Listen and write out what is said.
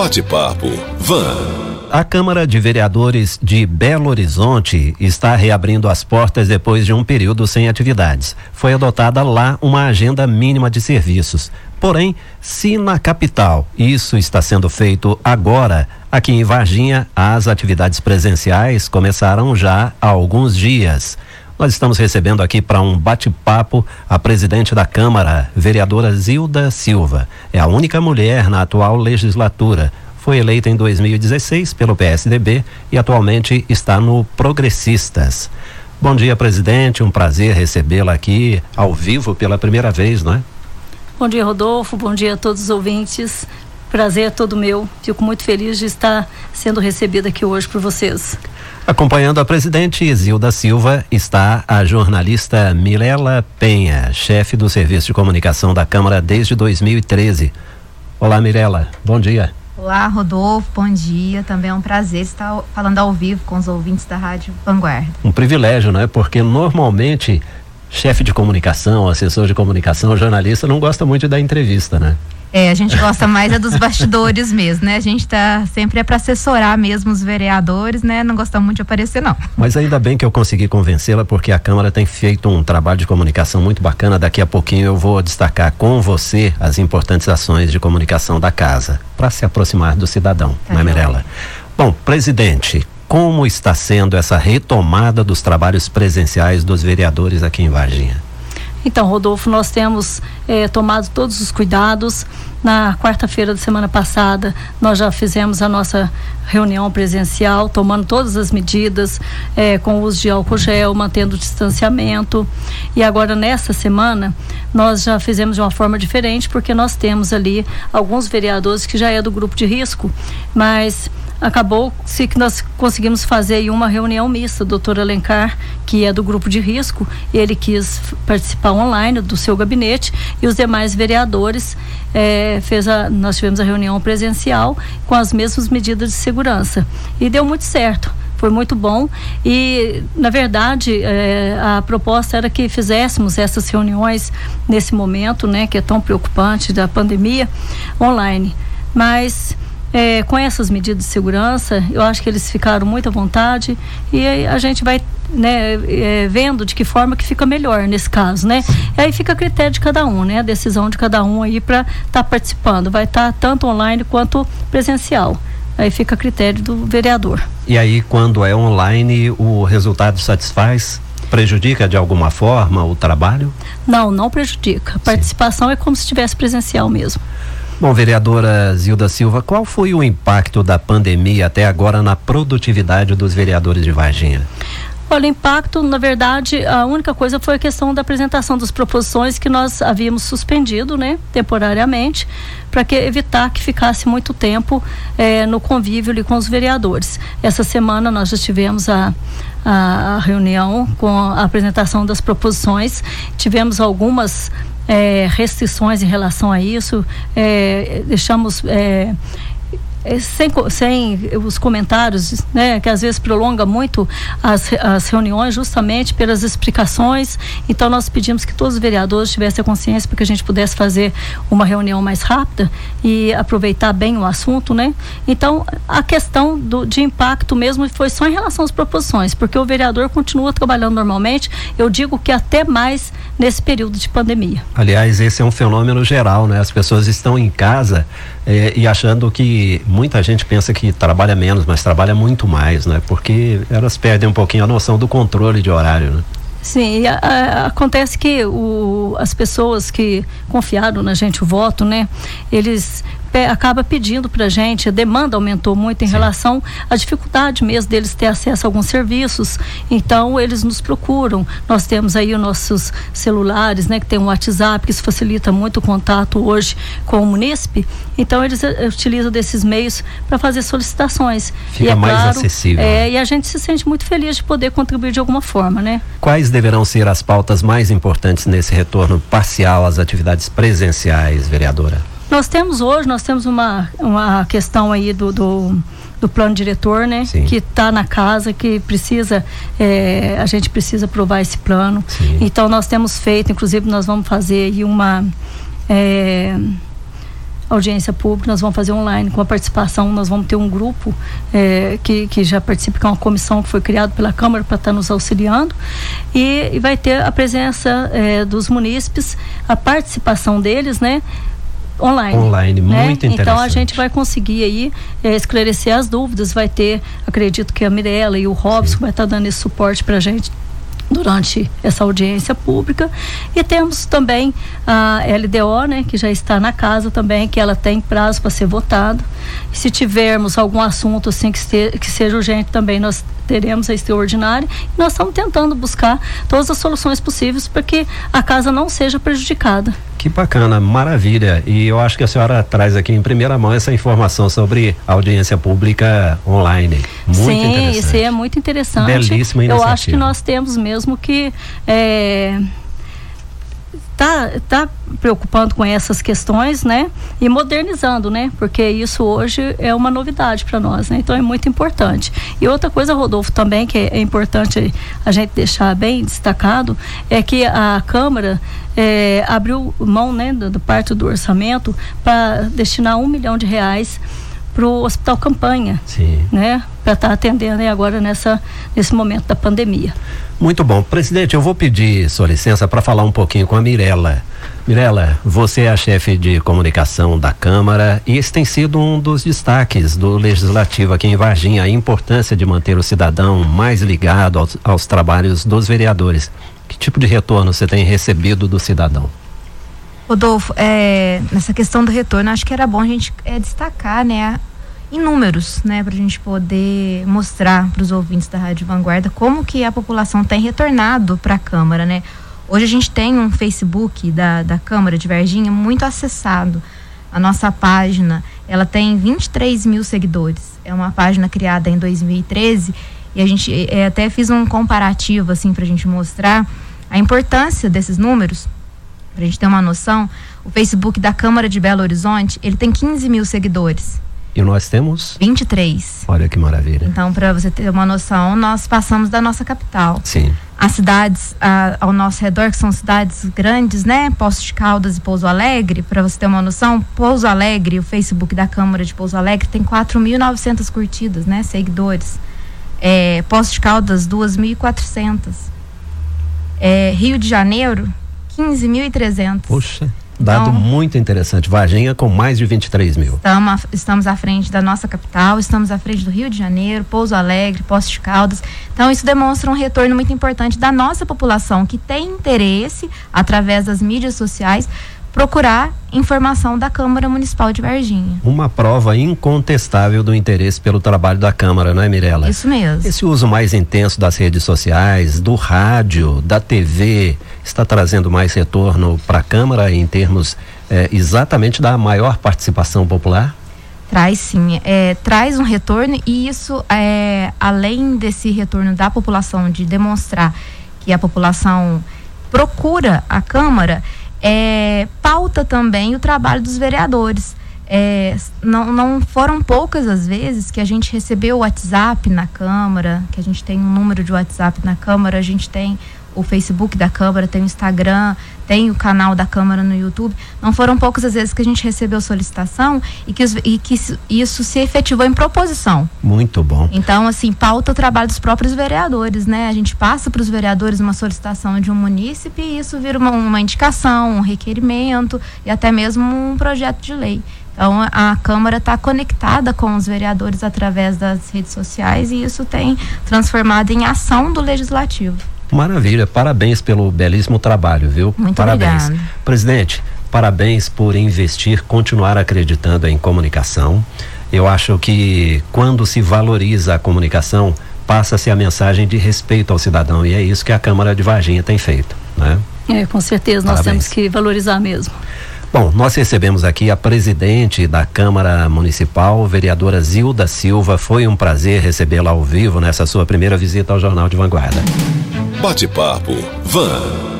Bate-papo Van. A Câmara de Vereadores de Belo Horizonte está reabrindo as portas depois de um período sem atividades. Foi adotada lá uma agenda mínima de serviços. Porém, se na capital isso está sendo feito agora, aqui em Varginha as atividades presenciais começaram já há alguns dias. Nós estamos recebendo aqui para um bate-papo a presidente da Câmara, vereadora Zilda Silva. É a única mulher na atual legislatura. Foi eleita em 2016 pelo PSDB e atualmente está no Progressistas. Bom dia, presidente. Um prazer recebê-la aqui ao vivo pela primeira vez, não é? Bom dia, Rodolfo. Bom dia a todos os ouvintes. Prazer é todo meu. Fico muito feliz de estar sendo recebida aqui hoje por vocês. Acompanhando a presidente Isilda Silva está a jornalista Mirela Penha, chefe do Serviço de Comunicação da Câmara desde 2013. Olá, Mirela. Bom dia. Olá, Rodolfo. Bom dia. Também é um prazer estar falando ao vivo com os ouvintes da Rádio Vanguarda. Um privilégio, né? Porque normalmente chefe de comunicação, assessor de comunicação, jornalista não gosta muito da entrevista, né? É, a gente gosta mais é dos bastidores mesmo, né? A gente tá sempre é para assessorar mesmo os vereadores, né? Não gosta muito de aparecer não. Mas ainda bem que eu consegui convencê-la porque a Câmara tem feito um trabalho de comunicação muito bacana. Daqui a pouquinho eu vou destacar com você as importantes ações de comunicação da casa para se aproximar do cidadão, tá não é, Mirella? Bom, presidente, como está sendo essa retomada dos trabalhos presenciais dos vereadores aqui em Varginha? Então, Rodolfo, nós temos eh, tomado todos os cuidados. Na quarta-feira da semana passada, nós já fizemos a nossa reunião presencial, tomando todas as medidas, eh, com o uso de álcool gel, mantendo o distanciamento. E agora, nessa semana, nós já fizemos de uma forma diferente, porque nós temos ali alguns vereadores que já é do grupo de risco, mas acabou-se que nós conseguimos fazer uma reunião mista, o doutor Alencar, que é do grupo de risco, ele quis participar online do seu gabinete e os demais vereadores é, fez a, nós tivemos a reunião presencial com as mesmas medidas de segurança. E deu muito certo foi muito bom. E na verdade é, a proposta era que fizéssemos essas reuniões nesse momento né que é tão preocupante da pandemia online. Mas é, com essas medidas de segurança, eu acho que eles ficaram muito à vontade e a gente vai né, é, vendo de que forma que fica melhor nesse caso, né? E aí fica a critério de cada um, né? A decisão de cada um aí para estar tá participando. Vai estar tá tanto online quanto presencial. Aí fica a critério do vereador. E aí, quando é online, o resultado satisfaz? Prejudica de alguma forma o trabalho? Não, não prejudica. A participação Sim. é como se estivesse presencial mesmo. Bom, vereadora Zilda Silva, qual foi o impacto da pandemia até agora na produtividade dos vereadores de Varginha? Olha, o impacto, na verdade, a única coisa foi a questão da apresentação das proposições que nós havíamos suspendido, né, temporariamente, para que evitar que ficasse muito tempo eh, no convívio ali com os vereadores. Essa semana nós já tivemos a, a, a reunião com a apresentação das proposições, tivemos algumas é, restrições em relação a isso, é, deixamos é, sem, sem os comentários, né, que às vezes prolonga muito as, as reuniões, justamente pelas explicações. Então, nós pedimos que todos os vereadores tivessem a consciência para que a gente pudesse fazer uma reunião mais rápida e aproveitar bem o assunto, né? Então, a questão do, de impacto mesmo foi só em relação às proposições, porque o vereador continua trabalhando normalmente, eu digo que até mais nesse período de pandemia. Aliás, esse é um fenômeno geral, né? As pessoas estão em casa é, e achando que muita gente pensa que trabalha menos, mas trabalha muito mais, né? Porque elas perdem um pouquinho a noção do controle de horário, né? Sim, a, a, acontece que o, as pessoas que confiaram na gente o voto, né? Eles pe, acaba pedindo para a gente, a demanda aumentou muito em Sim. relação à dificuldade mesmo deles ter acesso a alguns serviços. Então, eles nos procuram. Nós temos aí os nossos celulares, né, que tem um WhatsApp, que isso facilita muito o contato hoje com o munícipe. Então, eles uh, utilizam desses meios para fazer solicitações. Fica é mais claro, acessível. É, e a gente se sente muito feliz de poder contribuir de alguma forma, né? Quais deverão ser as pautas mais importantes nesse retorno parcial às atividades presenciais, vereadora? Nós temos hoje, nós temos uma, uma questão aí do, do, do plano diretor, né? Sim. Que está na casa, que precisa, é, a gente precisa aprovar esse plano. Sim. Então nós temos feito, inclusive nós vamos fazer aí uma. É, audiência pública, nós vamos fazer online com a participação, nós vamos ter um grupo é, que, que já participa, que é uma comissão que foi criada pela Câmara para estar tá nos auxiliando, e, e, vai ter a presença é, dos munícipes, a participação deles, né? Online. Online, né? muito interessante. Então a gente vai conseguir aí é, esclarecer as dúvidas, vai ter, acredito que a Mirella e o Robson Sim. vai estar tá dando esse suporte para a gente durante essa audiência pública e temos também a LDO, né, que já está na casa também, que ela tem prazo para ser votado. E se tivermos algum assunto assim que, que seja urgente também, nós teremos a extraordinária. E nós estamos tentando buscar todas as soluções possíveis para que a casa não seja prejudicada. Que bacana, maravilha. E eu acho que a senhora traz aqui em primeira mão essa informação sobre audiência pública online. Muito Sim, interessante. isso é muito interessante. Belíssima iniciativa. Eu acho que nós temos mesmo que é, tá, tá preocupando com essas questões, né? E modernizando, né? Porque isso hoje é uma novidade para nós, né? Então é muito importante. E outra coisa, Rodolfo, também que é importante a gente deixar bem destacado é que a Câmara é, abriu mão, né, do, do parte do orçamento para destinar um milhão de reais para o Hospital Campanha, Sim. né? Para estar tá atendendo agora nessa, nesse momento da pandemia. Muito bom. Presidente, eu vou pedir sua licença para falar um pouquinho com a Mirella. Mirella, você é a chefe de comunicação da Câmara e esse tem sido um dos destaques do Legislativo aqui em Varginha, a importância de manter o cidadão mais ligado aos, aos trabalhos dos vereadores. Que tipo de retorno você tem recebido do cidadão? Rodolfo, é, nessa questão do retorno, acho que era bom a gente é, destacar, né, em números, né, para a gente poder mostrar para os ouvintes da Rádio Vanguarda como que a população tem retornado para a Câmara, né. Hoje a gente tem um Facebook da, da Câmara de Varginha muito acessado. A nossa página, ela tem 23 mil seguidores. É uma página criada em 2013 e a gente é, até fiz um comparativo assim para a gente mostrar a importância desses números. Para a gente ter uma noção, o Facebook da Câmara de Belo Horizonte ele tem 15 mil seguidores. E nós temos? 23. Olha que maravilha. Então, para você ter uma noção, nós passamos da nossa capital. Sim. As cidades a, ao nosso redor, que são cidades grandes, né? Poços de Caldas e Pouso Alegre, para você ter uma noção, Pouso Alegre, o Facebook da Câmara de Pouso Alegre tem 4.900 curtidas, né? Seguidores. É, Poços de Caldas, 2.400. É, Rio de Janeiro, 15.300. Poxa. Dado então, muito interessante. Varginha com mais de 23 mil. Estamos, estamos à frente da nossa capital, estamos à frente do Rio de Janeiro, Pouso Alegre, Poços de Caldas. Então, isso demonstra um retorno muito importante da nossa população, que tem interesse, através das mídias sociais, procurar informação da Câmara Municipal de Varginha. Uma prova incontestável do interesse pelo trabalho da Câmara, não é, Mirela? Isso mesmo. Esse uso mais intenso das redes sociais, do rádio, da TV, está trazendo mais retorno para a Câmara em termos eh, exatamente da maior participação popular? Traz sim, é, traz um retorno e isso, é, além desse retorno da população, de demonstrar que a população procura a Câmara, é, pauta também o trabalho dos vereadores. É, não, não foram poucas as vezes que a gente recebeu o WhatsApp na Câmara, que a gente tem um número de WhatsApp na Câmara, a gente tem o Facebook da Câmara, tem o Instagram, tem o canal da Câmara no YouTube. Não foram poucas as vezes que a gente recebeu solicitação e que, os, e que isso se efetivou em proposição. Muito bom. Então, assim, pauta o trabalho dos próprios vereadores, né? A gente passa para os vereadores uma solicitação de um munícipe e isso vira uma, uma indicação, um requerimento e até mesmo um projeto de lei. Então, a Câmara está conectada com os vereadores através das redes sociais e isso tem transformado em ação do legislativo. Maravilha, parabéns pelo belíssimo trabalho, viu? Muito parabéns. Obrigada. Presidente, parabéns por investir, continuar acreditando em comunicação. Eu acho que quando se valoriza a comunicação, passa-se a mensagem de respeito ao cidadão e é isso que a Câmara de Varginha tem feito, né? É, com certeza, nós Parabéns. temos que valorizar mesmo. Bom, nós recebemos aqui a presidente da Câmara Municipal, vereadora Zilda Silva. Foi um prazer recebê-la ao vivo nessa sua primeira visita ao Jornal de Vanguarda. Bate-papo Van.